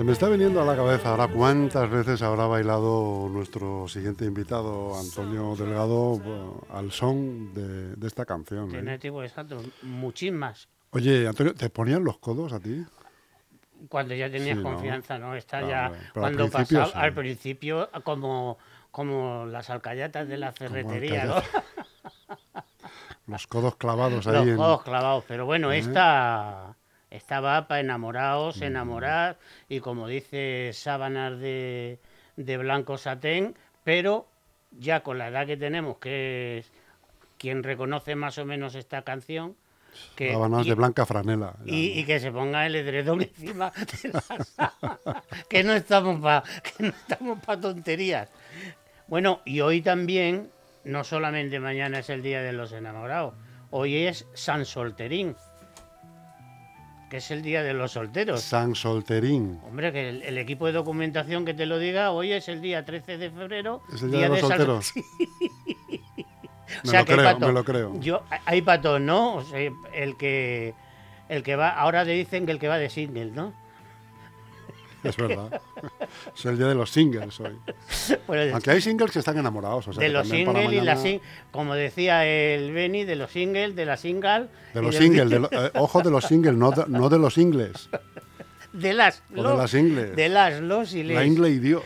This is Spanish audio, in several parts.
Se me está viniendo a la cabeza ahora cuántas veces habrá bailado nuestro siguiente invitado, Antonio Delgado, al son de, de esta canción. ¿eh? Tiene tipo exacto, muchísimas. Oye, Antonio, ¿te ponían los codos a ti? Cuando ya tenías Sí, ¿no? confianza, ¿no? Está Claro, ya. al Cuando principio pasaba, sí. al principio, como, como las alcayatas de la ferretería, ¿no? Los codos clavados ahí Los en... codos clavados. Pero bueno, ¿Eh? esta estaba para enamorados, Mm. enamorar, y como dice, sábanas de, de blanco satén, pero ya con la edad que tenemos, que es quien reconoce más o menos esta canción, que, y- de blanca franela. y, que se ponga el edredón encima de la sábana, que no estamos para que no estamos para tonterías. Bueno, y hoy también, no solamente mañana es el día de los enamorados, hoy es San Solterín, que es el día de los solteros. San Solterín. Hombre, que el, el equipo de documentación que te lo diga, hoy es el día 13 de febrero. ¿Es el día de los solteros? Sí. Me O sea, lo que creo, me lo creo. Yo, hay todos, ¿no? O sea, el que el que va, ahora le dicen que el que va de single, ¿no? Es verdad. es el día de los singles hoy. Bueno, Aunque hay singles que están enamorados. O sea, de los singles y la mañana- sing, como decía el Benny, de los singles, de la single. De los singles, de lo- eh, ojo de los singles, no de, no de los ingles. De las O de las ingles. de las los y La ingle y Dios.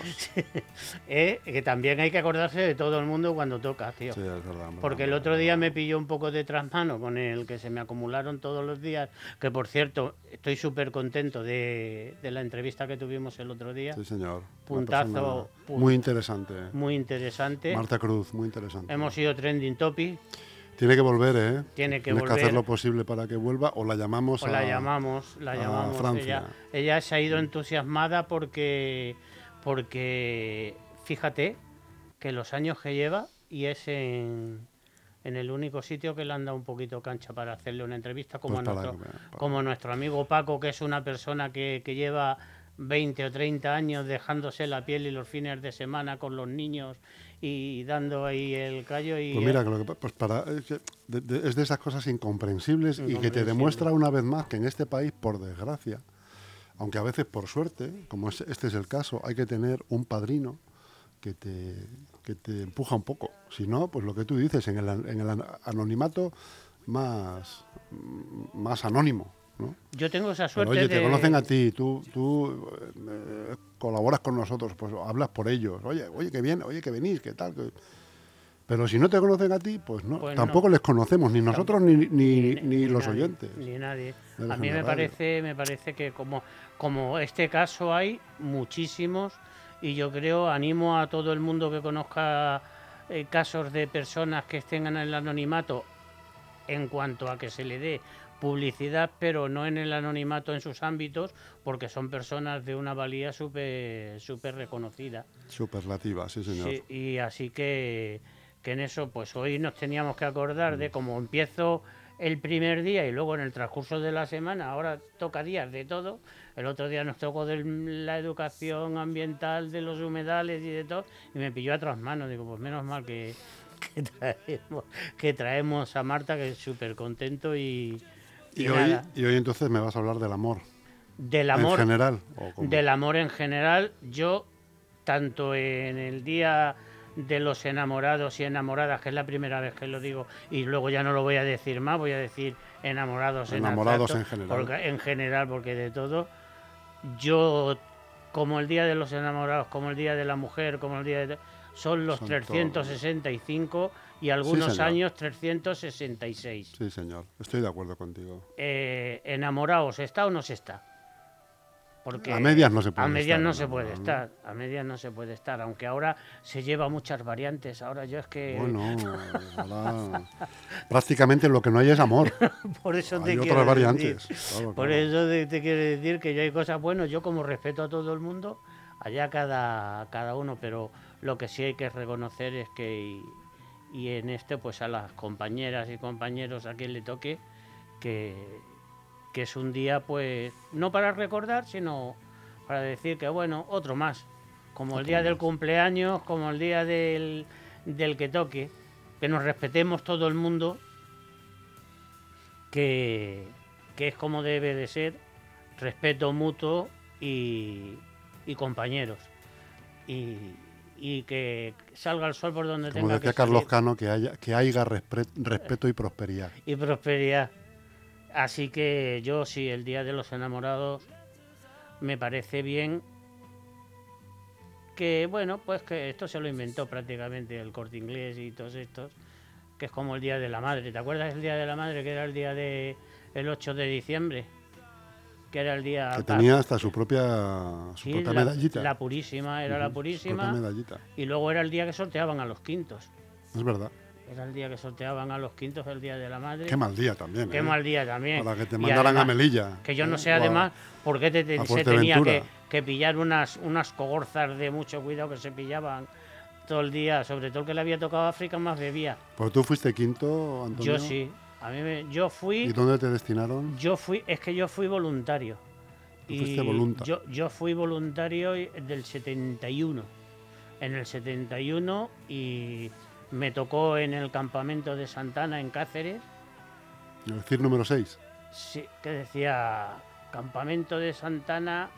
eh, que también hay que acordarse de todo el mundo cuando toca, tío. Sí, es verdad. Porque el otro día me pilló un poco de trasmano con el que se me acumularon todos los días, que por cierto, estoy súper contento de, de la entrevista que tuvimos el otro día. Sí, señor. Puntazo, Muy interesante. Muy interesante. Marta Cruz, muy interesante. Hemos sido trending topic, Tiene que volver, ¿eh? Tiene que Tienes volver. que hacer lo posible para que vuelva o la llamamos o a... la llamamos, la a llamamos. Francia. Ella, ella se ha ido entusiasmada porque, porque fíjate que los años que lleva y es en, en el único sitio que le han dado un poquito cancha para hacerle una entrevista, como, Pues a nuestro, como nuestro amigo Paco, que es una persona que, que lleva 20 o 30 años dejándose la piel y los fines de semana con los niños y dando ahí el callo y Pues mira, que lo que pues para, es, que de, de- es de esas cosas incomprensibles y que te demuestra una vez más que en este país, por desgracia, aunque a veces por suerte, como es- este es el caso, hay que tener un padrino que te, que te empuja un poco. Si no, pues lo que tú dices, en el, an- en el an- anonimato más, más anónimo. ¿no? yo tengo esa Pero, suerte oye, te de... conocen a ti, tú, tú eh, colaboras con nosotros, pues hablas por ellos. Oye, oye, que bien, oye, que venís, que tal. que- Pero si no te conocen a ti, pues no. Pues tampoco no. les conocemos, ni nosotros ni, ni, ni los nadie, oyentes. Ni nadie. A mí me radio. parece, me parece que como, como este caso hay muchísimos y yo creo, animo a todo el mundo que conozca eh, casos de personas que estén en el anonimato en cuanto a que se le dé publicidad, pero no en el anonimato en sus ámbitos, porque son personas de una valía súper súper reconocida. Superlativa, sí, señor. Sí, y así que, que en eso, pues hoy nos teníamos que acordar de cómo empiezo el primer día y luego en el transcurso de la semana, ahora toca días de todo. El otro día nos tocó de la educación ambiental, de los humedales y de todo, y me pilló a tras manos. Digo, pues menos mal que, que, traemos, que traemos a Marta, que es súper contento y, y Y hoy, nada. y hoy entonces me vas a hablar del amor. Del amor, En general. del amor en general, yo, tanto en el día de los enamorados y enamoradas, que es la primera vez que lo digo, y luego ya no lo voy a decir más, voy a decir enamorados, Enamorados en, en general. porque- en general, porque de todo, yo, como el Día de los Enamorados, como el Día de la Mujer, como el Día de... Son los Son 365 y algunos señor. años 366. Sí, señor. Estoy de acuerdo contigo. Eh, ¿Enamorados está o no se está? Porque A medias no se puede A medias estar, no se puede estar. A medias no se puede estar. Aunque ahora se lleva muchas variantes. Ahora yo es que. Bueno, ahora prácticamente lo que no hay es amor. por eso te Hay quiero otras decir- variantes. claro, Por claro. eso te, te quiero decir que yo hay cosas buenas. Yo, como respeto a todo el mundo, allá cada, cada uno. Pero lo que sí hay que reconocer es que. Y, en este, pues a las compañeras y compañeros a quien le toque, que, que es un día, pues, no para recordar, sino para decir que, bueno, otro más. Como el día del cumpleaños, como el día del, del que toque, que nos respetemos todo el mundo, que, que es como debe de ser, respeto mutuo y, y compañeros. Y, y que salga el sol por donde Como tenga decía que Carlos salir Cano, que haya, que haya respeto y prosperidad. y prosperidad. Así que yo sí, el Día de los Enamorados me parece bien que, bueno, pues que esto se lo inventó prácticamente el corte inglés y todos estos, que es como el Día de la Madre. ¿Te acuerdas del Día de la Madre, que era el día de el 8 de diciembre? Que era el día... Que tenía hasta su propia, su sí, propia la, medallita. la purísima, era la purísima. medallita. Y luego era el día que sorteaban a los quintos. Es verdad. Era el día que sorteaban a los quintos, el Día de la Madre. Qué mal día también. Qué ¿eh? mal día también. Para que te mandaran a además, Melilla. Que yo no ¿eh? sé O a- además por qué te, se tenía que, que pillar unas, unas cogorzas de mucho cuidado que se pillaban todo el día, sobre todo el que le había tocado a África más bebía. Pues tú fuiste quinto, Antonio. Yo sí, a mí me- yo ¿Y fui, dónde te destinaron? yo fui, es que yo fui voluntario. Tú fuiste volunta. yo, yo fui voluntario y- del 71. En el 71 y me tocó en el campamento de Santana en Cáceres. El CIR número 6. Sí, que decía Campamento de Santana,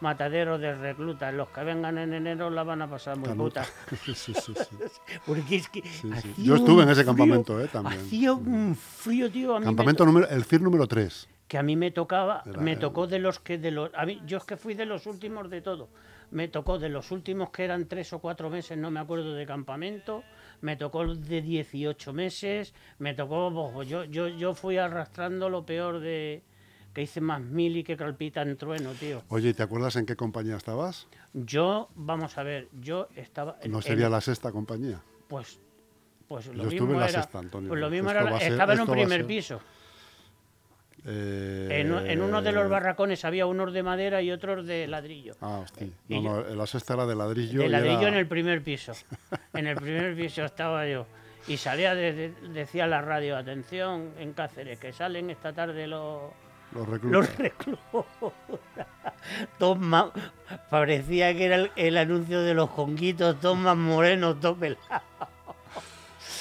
matadero de reclutas. Los que vengan en enero la van a pasar muy puta. sí, sí, sí, sí. Porque es que sí. hacía Yo estuve en ese frío- campamento, eh, también. Hacía un frío, tío. A mí me Campamento número, el CIR número 3. que a mí me tocaba, Era- me era- tocó de los que de los, a mí, yo es que fui de los últimos de todo. Me tocó de los últimos que eran tres o cuatro meses, no me acuerdo de campamento. Me tocó de 18 meses. Me tocó, yo, yo, yo fui arrastrando lo peor de que hice más mil y que calpita en trueno, tío. Oye, ¿y ¿te acuerdas en qué compañía estabas? Yo, vamos a ver, yo estaba. en- No sería en- la sexta compañía. Pues, pues lo Yo mismo estuve en la era. sexta, Antonio. Pues lo mismo era. ser- estaba en un primer piso. Eh, En, en uno de los barracones había unos de madera y otros de ladrillo. Ah, hostia. Y No, no, la sexta era de ladrillo. de ladrillo era- en el primer piso. En el primer piso estaba yo. Y salía, de- de- decía la radio, atención, en Cáceres, que salen esta tarde los, Los reclutas. los más- parecía que era el, anuncio de los jonguitos, todos más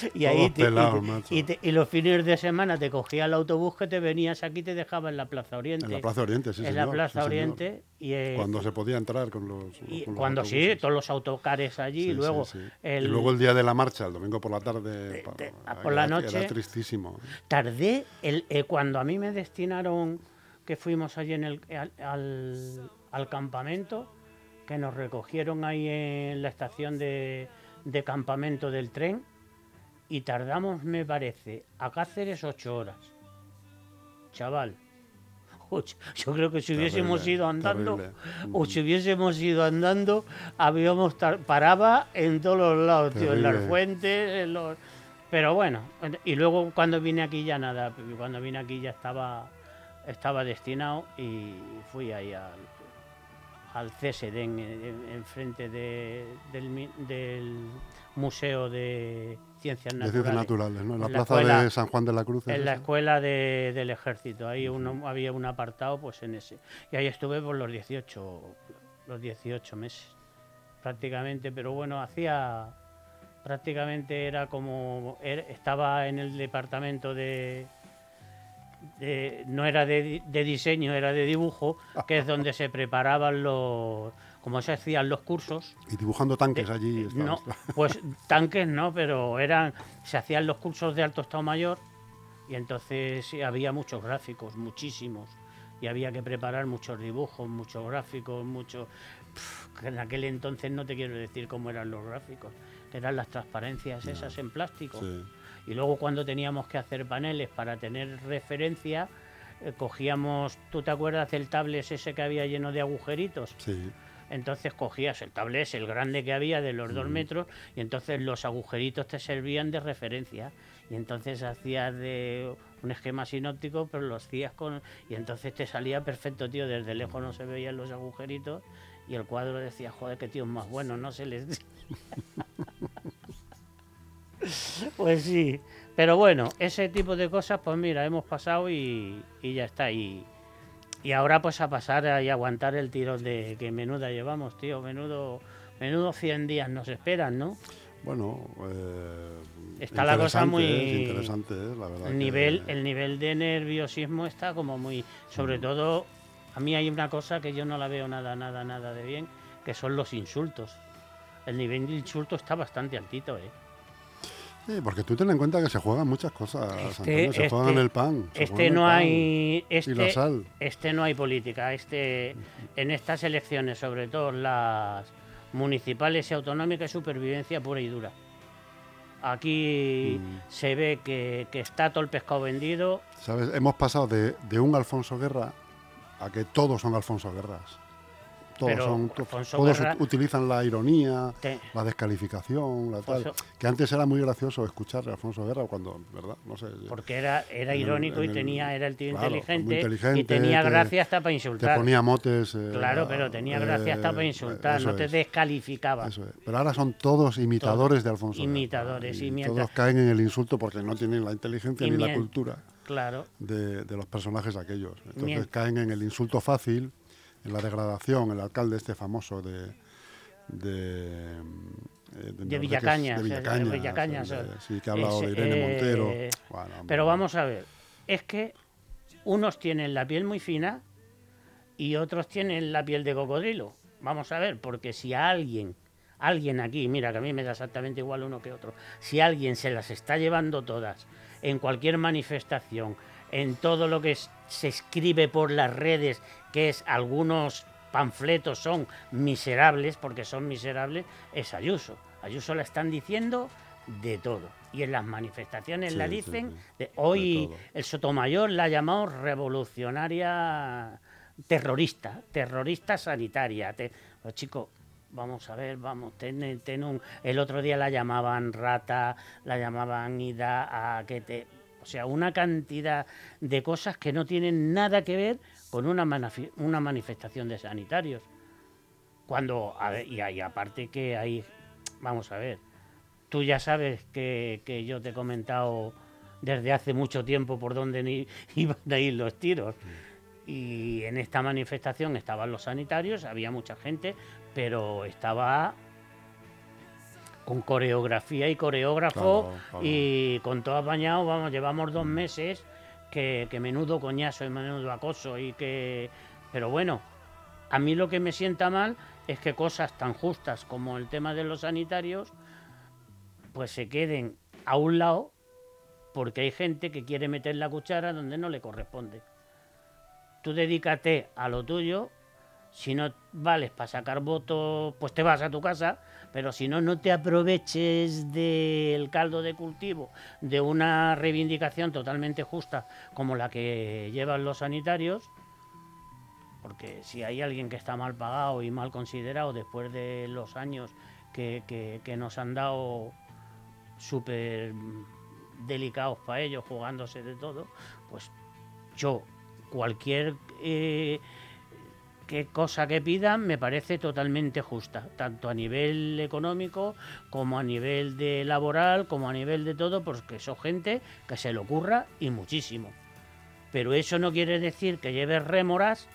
todos. Y ahí te- y pelados, te- macho. y, te- y los fines de semana te cogía el autobús que te venías aquí y te dejaba en la Plaza Oriente. En la Plaza Oriente, sí, en señor. la Plaza sí. Oriente. Y, eh, Cuando se podía entrar con los. y con los cuando sí, todos los autocares allí, Sí, y luego sí, el, Y luego el día de la marcha, el domingo por la tarde. pa- de- era- por la era noche. tristísimo. tardé el, eh, cuando a mí me destinaron que fuimos allí en el, al, al- al campamento, que nos recogieron ahí en la estación de, de campamento del tren y tardamos, me parece, a Cáceres ocho horas. Chaval. Ocho- Yo creo que si hubiésemos ido andando, terrible. o si hubiésemos ido andando, habíamos paraba en todos los lados, tío, en las fuentes, en los... Pero bueno, y luego cuando vine aquí ya nada, cuando vine aquí ya estaba, estaba destinado y fui ahí al, al CSD en, de- del, del Museo de Ciencias De Naturales. ciencias naturales, ¿no? En la, En la plaza escuela- de San Juan de la Cruz. ¿es En la escuela de- del ejército, ahí uno, había un apartado pues en ese. Y ahí estuve por los 18, los 18 meses, prácticamente, pero bueno, hacía, prácticamente era como, era- estaba en el departamento de, de- no era de diseño, era de dibujo, que es donde se preparaban los, como se hacían los cursos, Y dibujando tanques de- allí. estaba- no, pues tanques no, pero eran se hacían los cursos de alto estado mayor y entonces había muchos gráficos, muchísimos. Y había que preparar muchos dibujos, muchos gráficos, muchos... En aquel entonces no te quiero decir cómo eran los gráficos, eran las transparencias esas en plástico. Sí. Y luego cuando teníamos que hacer paneles para tener referencia, eh, cogíamos, ¿tú te acuerdas del tablet ese que había lleno de agujeritos? Sí. Entonces cogías el tablet, el grande que había de los dos metros, y entonces los agujeritos te servían de referencia. Y entonces hacías de un esquema sinóptico, pero lo hacías con. Y entonces te salía perfecto, tío. Desde lejos no se veían los agujeritos, y el cuadro decía, joder, qué tío más bueno, no se les. pues sí. Pero bueno, ese tipo de cosas, pues mira, hemos pasado y, y ya está. Y, y ahora pues a pasar a- y aguantar el tirón de que menuda llevamos, tío. Menudo, menudo 100 días nos esperan, ¿no? Bueno, eh, Está la cosa muy- es interesante, es, la verdad. El que- nivel, el nivel de nerviosismo está como muy... Sobre todo, a mí hay una cosa que yo no la veo nada, nada, nada de bien, que son los insultos. El nivel de insulto está bastante altito, ¿eh? Sí, porque tú ten en cuenta que se juegan muchas cosas, Este- Antonio, se este- juegan el pan. se Este juegan el no pan hay... Este, Y la sal. este no hay política. Este, en estas elecciones, sobre todo las municipales y autonómicas, supervivencia pura y dura. Aquí Mm. se ve que, que está todo el pescado vendido. ¿Sabes? Hemos pasado de, de un Alfonso Guerra a que todos son Alfonso Guerras. Todos, Pero son, Alfonso todos Guerra- ut- utilizan la ironía, Te- la descalificación, la tal. Alfonso- Que antes era muy gracioso escuchar a Alfonso Guerra cuando, ¿verdad? No sé. porque era, era el- irónico y el- tenía, era el tío claro, inteligente, y tenía te- gracia hasta para te insultar. ponía motes. eh, Claro, pero tenía gracia hasta eh, para insultar, no te es, descalificaba. eso es. Pero ahora son todos imitadores de Alfonso Guerra. Imitadores, y y mientras- todos caen en el insulto porque no tienen la inteligencia ni la cultura. Claro, de, de los personajes aquellos. Entonces Mien- caen en el insulto fácil, en la degradación, el alcalde este famoso de... De, eh, de Enrique- Villacañas. de eh, Villacañas, de Villacañas, el de- eh. sí, que ha hablado de Irene eh, Montero. Bueno, Pero vamos a ver, es que unos tienen la piel muy fina y otros tienen la piel de cocodrilo. Vamos a ver, porque si a alguien, alguien aquí, mira que a mí me da exactamente igual uno que otro, si alguien se las está llevando todas en cualquier manifestación, en todo lo que se escribe por las redes, que es algunos panfletos son miserables, porque son miserables, es Ayuso. Ayuso la están diciendo de todo. Y en las manifestaciones Sí, la dicen. sí. de- hoy todo. el Sotomayor la ha llamado revolucionaria terrorista, terrorista sanitaria. Te- Pues, chico, vamos a ver, vamos, ten, ten un... El otro día la llamaban rata, la llamaban ida a que te... O sea, una cantidad de cosas que no tienen nada que ver con una, una manifestación de sanitarios. Cuando, a ver, y, y aparte que hay, vamos a ver, tú ya sabes que, que yo te he comentado desde hace mucho tiempo por dónde ni- iban a ir los tiros. Y en esta manifestación estaban los sanitarios, había mucha gente, pero estaba con coreografía y coreógrafo Claro, claro. y con todo apañado, vamos, llevamos dos meses que, menudo coñazo y menudo acoso y que... Pero bueno, a mí lo que me sienta mal es que cosas tan justas como el tema de los sanitarios pues se queden a un lado porque hay gente que quiere meter la cuchara donde no le corresponde. Tú dedícate a lo tuyo, si no vales para sacar votos, pues te vas a tu casa, pero si no, no te aproveches del caldo de cultivo de una reivindicación totalmente justa como la que llevan los sanitarios, porque si hay alguien que está mal pagado y mal considerado después de los años que, que- nos han dado súper delicados para ellos, jugándose de todo, pues yo cualquier eh, que cosa que pidan me parece totalmente justa, tanto a nivel económico como a nivel de laboral, como a nivel de todo, porque son gente que se le ocurra y muchísimo. Pero eso no quiere decir que lleves rémoras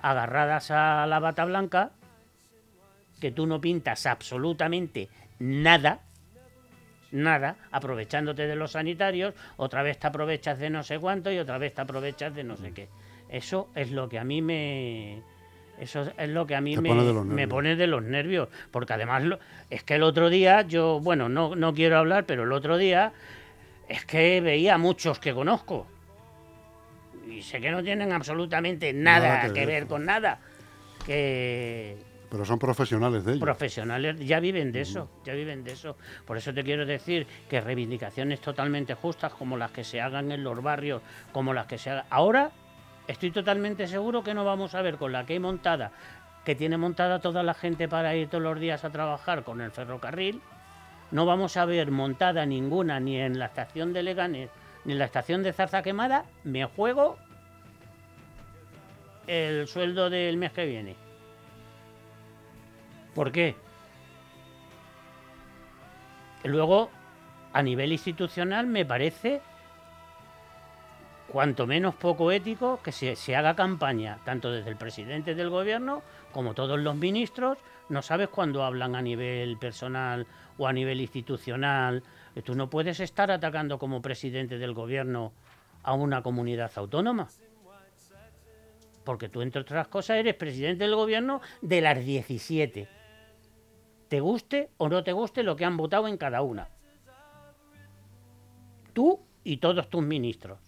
agarradas a la bata blanca, que tú no pintas absolutamente nada, nada, aprovechándote de los sanitarios, otra vez te aprovechas de no sé cuánto y otra vez te aprovechas de no sé qué. Eso es lo que a mí me, Eso es lo que a mí me, pone de los me nervios. pone de los nervios. Porque además lo- es que el otro día, yo, bueno, no, no quiero hablar, pero el otro día es que veía a muchos que conozco. Y sé que no tienen absolutamente nada, Nada que ver con nada. Que, Pero son profesionales de ello. profesionales ya viven de eso, ya viven de eso. Por eso te quiero decir que reivindicaciones totalmente justas como las que se hagan en los barrios, como las que se hagan. Ahora estoy totalmente seguro que no vamos a ver con la que hay montada, que tiene montada toda la gente para ir todos los días a trabajar con el ferrocarril, no vamos a ver montada ninguna ni en la estación de Leganés ni en la estación de Zarza Quemada, me juego el sueldo del mes que viene. ¿Por qué? Luego, a nivel institucional, me parece cuanto menos poco ético que se, se haga campaña, tanto desde el presidente del gobierno como todos los ministros. No sabes cuándo hablan a nivel personal o a nivel institucional. Tú no puedes estar atacando como presidente del gobierno a una comunidad autónoma. Porque tú, entre otras cosas, eres presidente del gobierno de las 17 te guste o no te guste lo que han votado en cada una. Tú y todos tus ministros.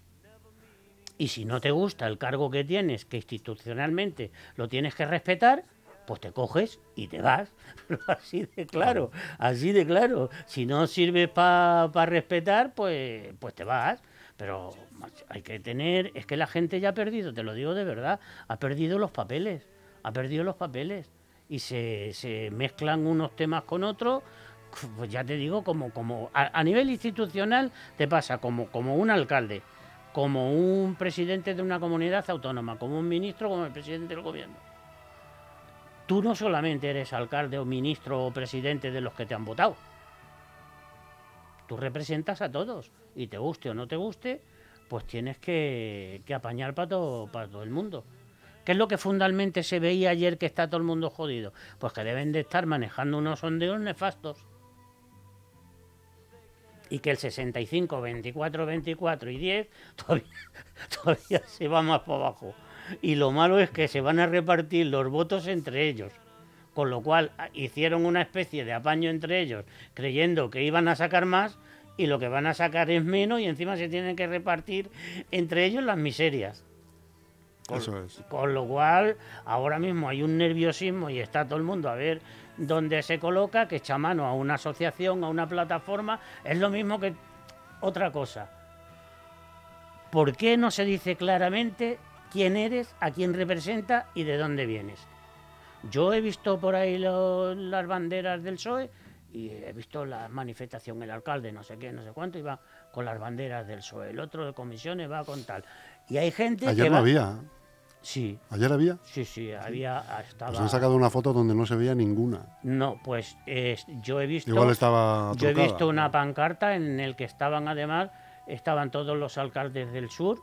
Y si no te gusta el cargo que tienes, que institucionalmente lo tienes que respetar, pues te coges y te vas. así de claro, así de claro. Si no sirve para respetar, pues, pues te vas. Pero hay que tener, es que la gente ya ha perdido, te lo digo de verdad, ha perdido los papeles, ha perdido los papeles y se, se mezclan unos temas con otros, pues ya te digo, como, como a, a nivel institucional te pasa como, como un alcalde, como un presidente de una comunidad autónoma, como un ministro, como el presidente del gobierno. Tú no solamente eres alcalde o ministro o presidente de los que te han votado. Tú representas a todos y te guste o no te guste, pues tienes que, que apañar para todo, para todo el mundo. ¿Qué es lo que fundamentalmente se veía ayer que está todo el mundo jodido? Pues que deben de estar manejando unos sondeos nefastos. Y que el 65, 24, 24 y 10 todavía, todavía se va más para abajo. Y lo malo es que se van a repartir los votos entre ellos. Con lo cual a- hicieron una especie de apaño entre ellos, creyendo que iban a sacar más y lo que van a sacar es menos y encima se tienen que repartir entre ellos las miserias. Eso es. Con lo cual, ahora mismo hay un nerviosismo y está todo el mundo a ver dónde se coloca, que echa mano a una asociación, a una plataforma. Es lo mismo que otra cosa. ¿Por qué no se dice claramente quién eres, a quién representa y de dónde vienes? Yo he visto por ahí lo- las banderas del PSOE y he visto la manifestación, el alcalde, no sé qué, no sé cuánto, iba con las banderas del PSOE. El otro de comisiones va con tal. Y hay gente que Ayer no va- había. Sí, Ayer había. sí, sí, había, estaba... Pues han sacado una foto donde no se veía ninguna. No, pues eh, yo he visto... Igual estaba Yo he visto una pancarta en el que estaban además, estaban todos los alcaldes del sur,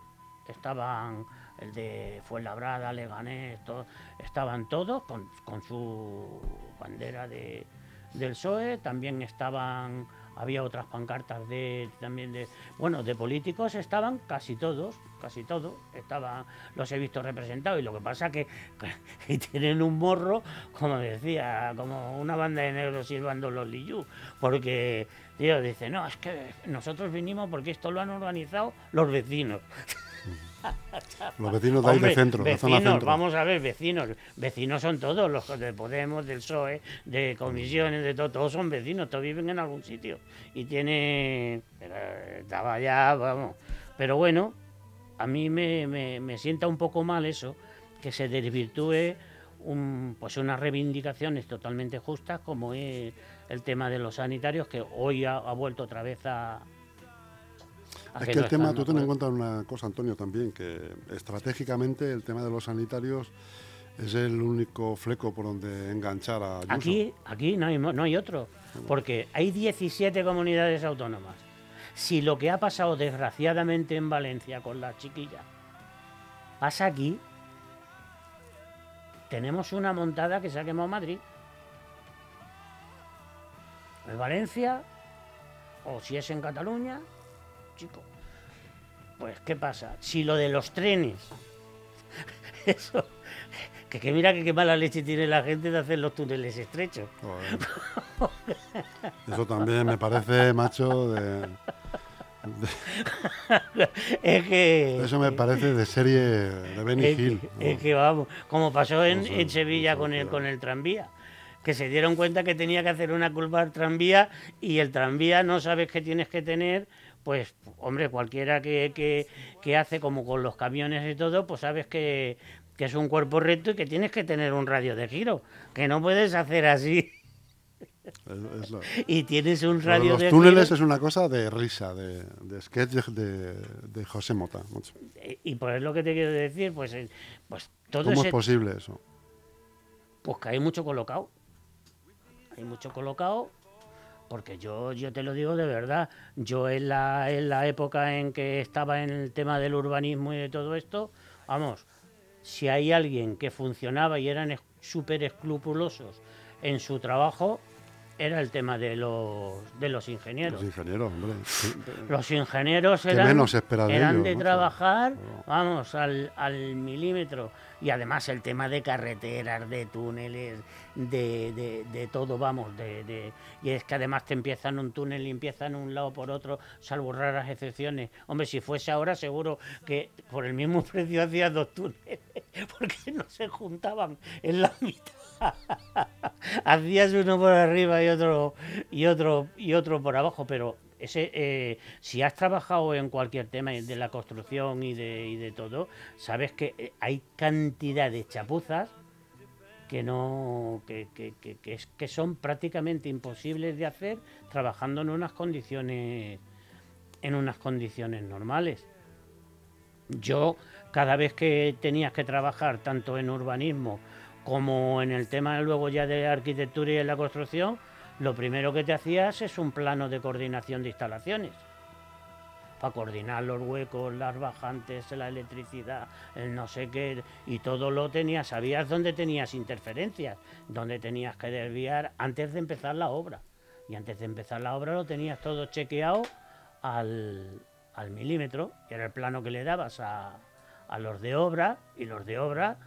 estaban el de Fuenlabrada, Leganés, todo- estaban todos con, con su bandera de, del PSOE, también estaban, había otras pancartas de también de, bueno, de políticos estaban casi todos, casi todos, estaban, los he visto representados y lo que pasa que, que tienen un morro, como decía, como una banda de negros silbando los Liyu, porque tío dice, no, es que nosotros vinimos porque esto lo han organizado los vecinos. Los vecinos de ahí Hombre, de centro, de zona vecinos, centro. vamos a ver, vecinos. Vecinos son todos, los de Podemos, del PSOE, de comisiones, de todo, todos son vecinos, todos viven en algún sitio. Y tiene. Estaba ya, vamos. Pero bueno, a mí me, me, me sienta un poco mal eso, que se desvirtúe un, pues unas reivindicaciones totalmente justas, como es el tema de los sanitarios, que hoy ha, ha vuelto otra vez a. a Es que el tema, tú ten en cuenta una cosa, Antonio, también, que estratégicamente el tema de los sanitarios es el único fleco por donde enganchar a Ayuso. Aquí, aquí no hay, no hay otro, porque hay 17 comunidades autónomas. Si lo que ha pasado desgraciadamente en Valencia con la chiquilla pasa aquí, tenemos una montada que se ha quemado Madrid. En Valencia, o si es en Cataluña, chico. Pues, ¿qué pasa? Si lo de los trenes, eso, Que, que mira que qué mala leche tiene la gente de hacer los túneles estrechos. Joder. Eso también me parece, macho, de, es que. eso me parece de serie de Benny es, Hill. es que vamos, como pasó en, No sé, en Sevilla no sé, con el, con el tranvía, que se dieron cuenta que tenía que hacer una curva al tranvía y el tranvía no sabes qué tienes que tener, pues, hombre, cualquiera que, que, que hace como con los camiones y todo, pues sabes que, que es un cuerpo recto y que tienes que tener un radio de giro, que no puedes hacer así Es- es lo- y tienes un radio los de túneles giro. es una cosa de risa, de, de sketch de, de- José Mota. macho. Y pues es lo que te quiero decir, pues, eh, pues todo ¿Cómo ese es posible eso? Pues que hay mucho colocado. Hay mucho colocado. Porque yo, yo te lo digo de verdad, yo en la, en la época en que estaba en el tema del urbanismo y de todo esto, vamos, si hay alguien que funcionaba y eran súper escrupulosos en su trabajo, era el tema de los, de los ingenieros. Los ingenieros, hombre. Los ingenieros ¿Qué eran, menos de eran ellos, de no? trabajar, vamos, al, al milímetro. Y además el tema de carreteras, de túneles, de, de- de todo, vamos. De, de- y es que además te empiezan un túnel y empiezan un lado por otro, salvo raras excepciones. Hombre, si fuese ahora, seguro que por el mismo precio hacías dos túneles, porque no se juntaban en la mitad. Hacías uno por arriba y otro y otro y otro por abajo, pero ese eh, si has trabajado en cualquier tema de la construcción y de, todo, sabes que eh, hay cantidad de chapuzas que no que, que- que- que son prácticamente imposibles de hacer trabajando en unas condiciones en unas condiciones normales. Yo, cada vez que tenías que trabajar tanto en urbanismo como en el tema luego ya de arquitectura y en la construcción, lo primero que te hacías es un plano de coordinación de instalaciones. Para coordinar los huecos, las bajantes, la electricidad, el no sé qué, y todo lo tenías, sabías dónde tenías interferencias, dónde tenías que desviar antes de empezar la obra. Y antes de empezar la obra lo tenías todo chequeado al, al milímetro, que era el plano que le dabas a, a los de obra, y los de obra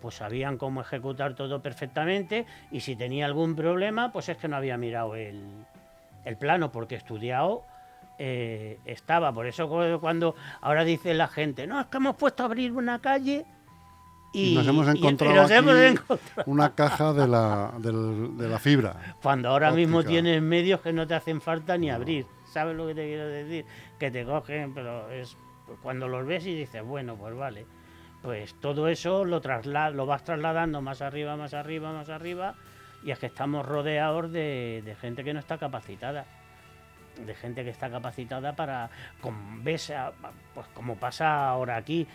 pues sabían cómo ejecutar todo perfectamente, y si tenía algún problema, pues es que no había mirado el, el plano, porque estudiado eh, estaba. Por eso cu- cuando ahora dice la gente, no, es que hemos puesto a abrir una calle y, nos hemos y encontrado nos hemos encontrado. una caja de la, de la fibra. Cuando ahora mismo tienes medios que no te hacen falta ni abrir. ¿Sabes lo que te quiero decir? Que te cogen, pero es cuando los ves y dices, bueno, pues vale. Pues todo eso lo, lo vas trasladando más arriba, más arriba, más arriba. Y es que estamos rodeados de, gente que no está capacitada. De gente que está capacitada para. Como, ves, pues como pasa ahora aquí.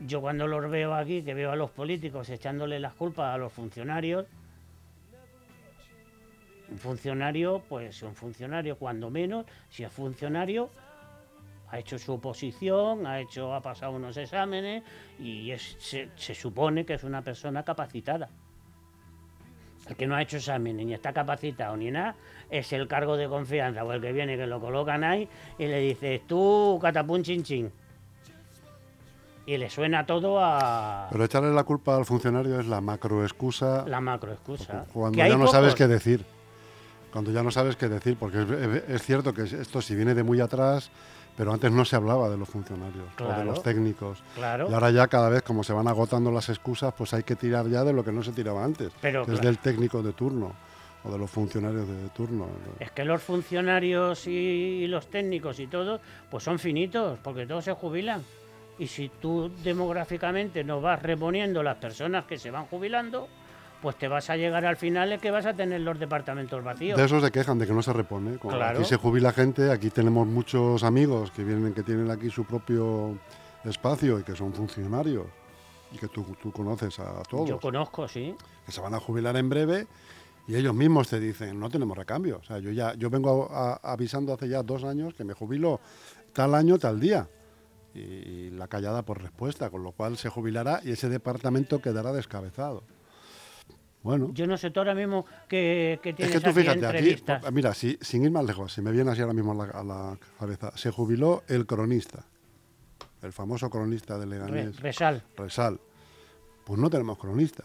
Yo cuando los veo aquí, que veo a los políticos echándole las culpas a los funcionarios, un funcionario, pues un funcionario cuando menos, si es funcionario, ha hecho su oposición, ha hecho, ha pasado unos exámenes y es- se, se supone que es una persona capacitada. El que no ha hecho exámenes ni está capacitado ni nada es el cargo de confianza o el que viene que lo colocan ahí y le dices tú catapún chin chin. Y le suena todo a Pero echarle la culpa al funcionario es la macroexcusa la macro excusa. cuando ya no sabes qué decir. Cuando ya no sabes qué decir, porque es cierto que esto si viene de muy atrás, pero antes no se hablaba de los funcionarios o de los técnicos. Claro. Y ahora ya cada vez como se van agotando las excusas, pues hay que tirar ya de lo que no se tiraba antes, Pero que es del técnico de turno o de los funcionarios de turno. Es que los funcionarios y los técnicos y todo, pues son finitos, porque todos se jubilan. Y si tú demográficamente no vas reponiendo las personas que se van jubilando, pues te vas a llegar al final de que vas a tener los departamentos vacíos. De esos se quejan de que no se repone. Claro. Aquí se jubila gente, aquí tenemos muchos amigos que vienen, que tienen aquí su propio espacio y que son funcionarios y que tú, tú conoces a todos, Yo conozco, sí. que se van a jubilar en breve y ellos mismos te dicen, no tenemos recambio. O sea, yo ya yo vengo a- a- avisando hace ya dos años que me jubilo tal año, tal día. Y la callada por respuesta, con lo cual se jubilará y ese departamento quedará descabezado. Bueno, Yo no sé tú ahora mismo que, que es tienes que tú aquí fíjate, aquí, entrevistas. mira, si, sin ir más lejos, si me viene así ahora mismo a la, a la cabeza, se jubiló el cronista, el famoso cronista de Re- Leganés, Resal. Resal. Pues no tenemos cronista.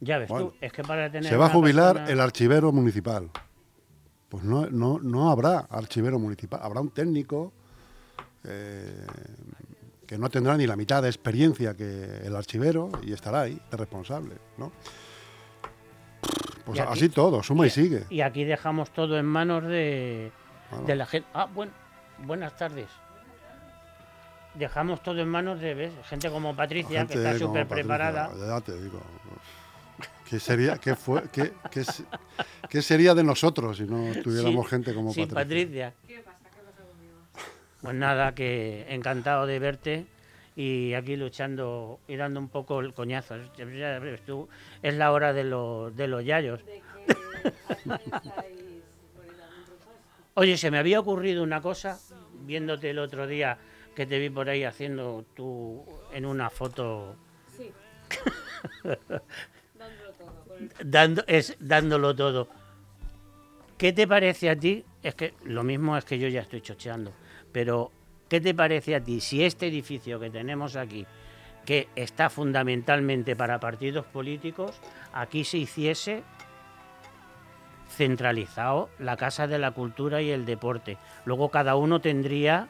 Ya ves Bueno. tú, es que para tener. Se va a jubilar persona- el archivero municipal. Pues no, no, no habrá archivero municipal, habrá un técnico eh, que no tendrá ni la mitad de experiencia que el archivero y estará ahí de responsable, ¿no? Pues Y aquí- así todo, suma y sigue. Y aquí dejamos todo en manos de, Bueno. de la gente. Ah, bueno, buenas tardes. Dejamos todo en manos de ¿ves? gente como Patricia, que está súper preparada. Ya te digo. ¿Qué sería, qué fue, qué, qué se- qué sería de nosotros si no tuviéramos Sí, gente como sí, Patricia? Patricia. Pues nada, que encantado de verte y aquí luchando y dando un poco el coñazo. Ya ves tú, es la hora de, los de los yayos. Oye, se me había ocurrido una cosa, viéndote el otro día que te vi por ahí haciendo tú en una foto. Sí. Dándolo todo. con el- dando, es, dándolo todo. ¿Qué te parece a ti? Es que lo mismo es que yo ya estoy chocheando, pero ¿qué te parece a ti si este edificio que tenemos aquí, que está fundamentalmente para partidos políticos, aquí se hiciese centralizado la Casa de la Cultura y el Deporte? Luego cada uno tendría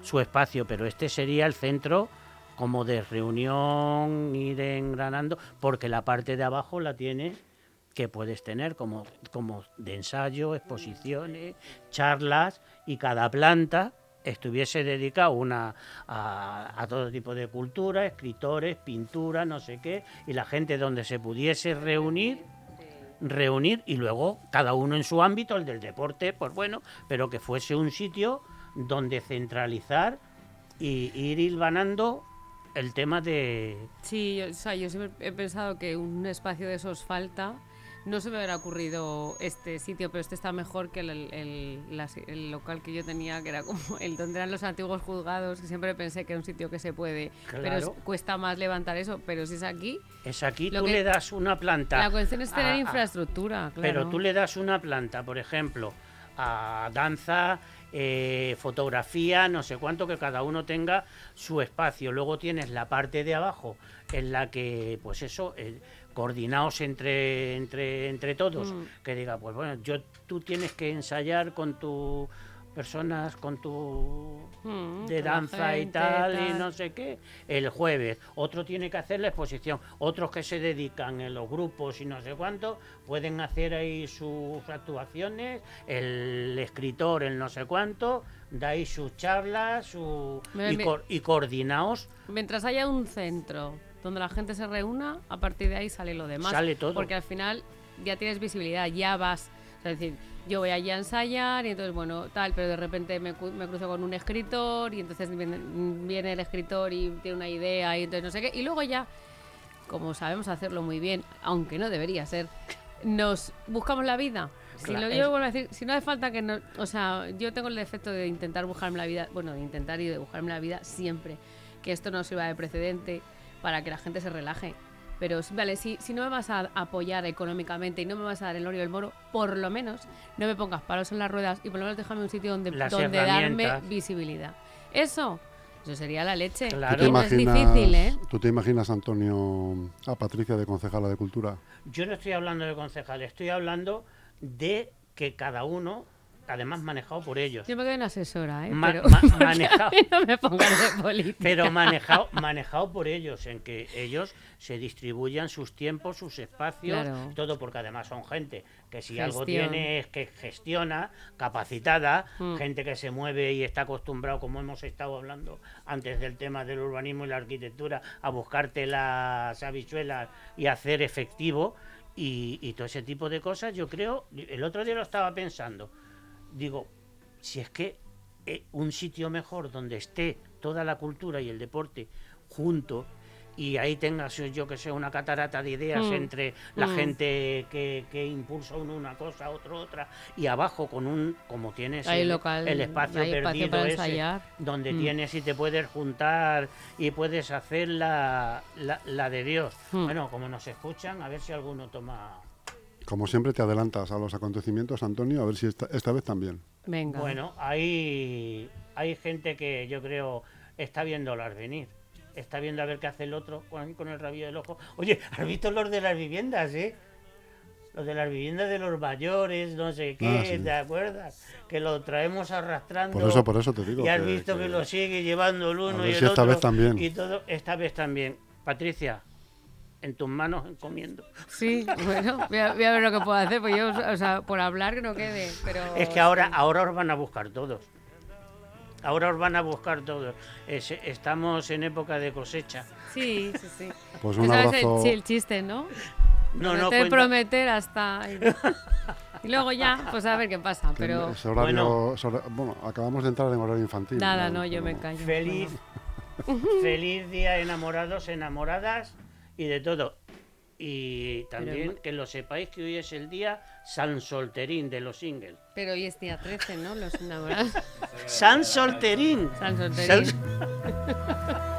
su espacio, pero este sería el centro como de reunión, ir engranando, porque la parte de abajo la tienes que puedes tener como, como de ensayo, exposiciones, charlas y cada planta estuviese dedicada una a, todo tipo de cultura, escritores, pintura, no sé qué, y la gente donde se pudiese reunir reunir y luego cada uno en su ámbito, el del deporte, pues bueno, pero que fuese un sitio donde centralizar y ir hilvanando el tema de... Sí, o sea, yo siempre he pensado que un espacio de esos falta. No se me hubiera ocurrido este sitio, pero este está mejor que el, el- las- el local que yo tenía, que era como el donde eran los antiguos juzgados, que siempre pensé que era un sitio que se puede, pero es- cuesta más levantar eso, pero si es aquí, Es aquí, tú que- le das una planta... la cuestión es tener a- infraestructura, claro. Pero tú le das una planta, por ejemplo, a danza, eh, fotografía, no sé cuánto, que cada uno tenga su espacio. Luego tienes la parte de abajo en la que, pues eso, eh, coordinados entre, entre, entre todos, Mm. que diga, pues bueno, yo, tú tienes que ensayar con tus personas, con tu Mm, de danza y tal, y no sé qué, el jueves. Otro tiene que hacer la exposición. Otros que se dedican en los grupos y no sé cuánto, pueden hacer ahí sus actuaciones. El escritor, el no sé cuánto, da ahí sus charlas su, y, cor- y coordinaos. Mientras haya un centro donde la gente se reúna, a partir de ahí sale lo demás. Sale todo. Porque al final ya tienes visibilidad, ya vas. o sea, Es decir, yo voy allí a ensayar y entonces, bueno, tal, pero de repente me, me cruzo con un escritor y entonces viene, viene el escritor y tiene una idea y entonces no sé qué. Y luego ya, como sabemos hacerlo muy bien, aunque no debería ser, nos buscamos la vida. Si Claro, lo es- yo vuelvo a decir, si no hace falta que no, o sea, yo tengo el defecto de intentar buscarme la vida, bueno, de intentar y de buscarme la vida siempre, que esto no sirva de precedente para que la gente se relaje. Pero vale, si, si no me vas a apoyar económicamente y no me vas a dar el oro y el moro, por lo menos no me pongas palos en las ruedas y por lo menos déjame un sitio donde, Las donde darme visibilidad. Eso, eso sería la leche. Claro. ¿Tú te no es imaginas, difícil, ¿eh? ¿Tú te imaginas, Antonio, a Patricia de concejala de Cultura? Yo no estoy hablando de concejales, estoy hablando de que cada uno, además manejado por ellos. Yo me quedo en asesora, ¿eh? Ma- pero ma- manejado. no me pongas de política. Pero manejado, manejado por ellos, en que ellos se distribuyan sus tiempos, sus espacios, Claro. todo porque además son gente que si Gestión. algo tiene es que gestiona, capacitada, Mm. gente que se mueve y está acostumbrado, como hemos estado hablando antes del tema del urbanismo y la arquitectura, a buscarte las habichuelas y hacer efectivo y, y todo ese tipo de cosas, yo creo, el otro día lo estaba pensando, digo, si es que eh, un sitio mejor donde esté toda la cultura y el deporte junto y ahí tengas yo que sé una catarata de ideas Mm, entre la mm. gente que, que impulsa uno una cosa otro otra y abajo con un como tienes el, local, el espacio espacio perdido para ese, donde Mm. tienes y te puedes juntar y puedes hacer la, la, la de Dios bueno como nos escuchan a ver si alguno toma Como siempre te adelantas a los acontecimientos, Antonio, a ver si esta, esta vez también. Venga. Bueno, hay, hay gente que yo creo está viéndolas venir. está viendo a ver qué hace el otro con, con el rabillo del ojo. Oye, ¿has visto los de las viviendas, eh? Los de las viviendas de los mayores, no sé qué, Ah, sí. ¿te acuerdas? Que lo traemos arrastrando. Por eso, por eso te digo. Y has que- visto que, que- lo sigue llevando el uno ver y el si esta otro. vez también. Y todo, esta vez también. Patricia, en tus manos encomiendo. Sí, bueno, voy a, voy a ver lo que puedo hacer, pues yo, o sea, por hablar que no quede, pero... Es que ahora, sí. ahora os van a buscar todos. Ahora os van a buscar todos. Es- estamos en época de cosecha. Sí, sí, sí. Pues un sabes abrazo. el, sí, el chiste, ¿no? No, no, prometer, prometer hasta... Y luego ya, pues a ver qué pasa, pero... horario- Bueno. acabamos de entrar en horario infantil. Nada, ¿no? no, yo me callo. Feliz, feliz día enamorados, enamoradas y de todo. Y también Pero- que lo sepáis que hoy es el día San Solterín de los singles. Pero hoy es día 13, ¿no? Los enamorados. San Solterín. San Solterín. San-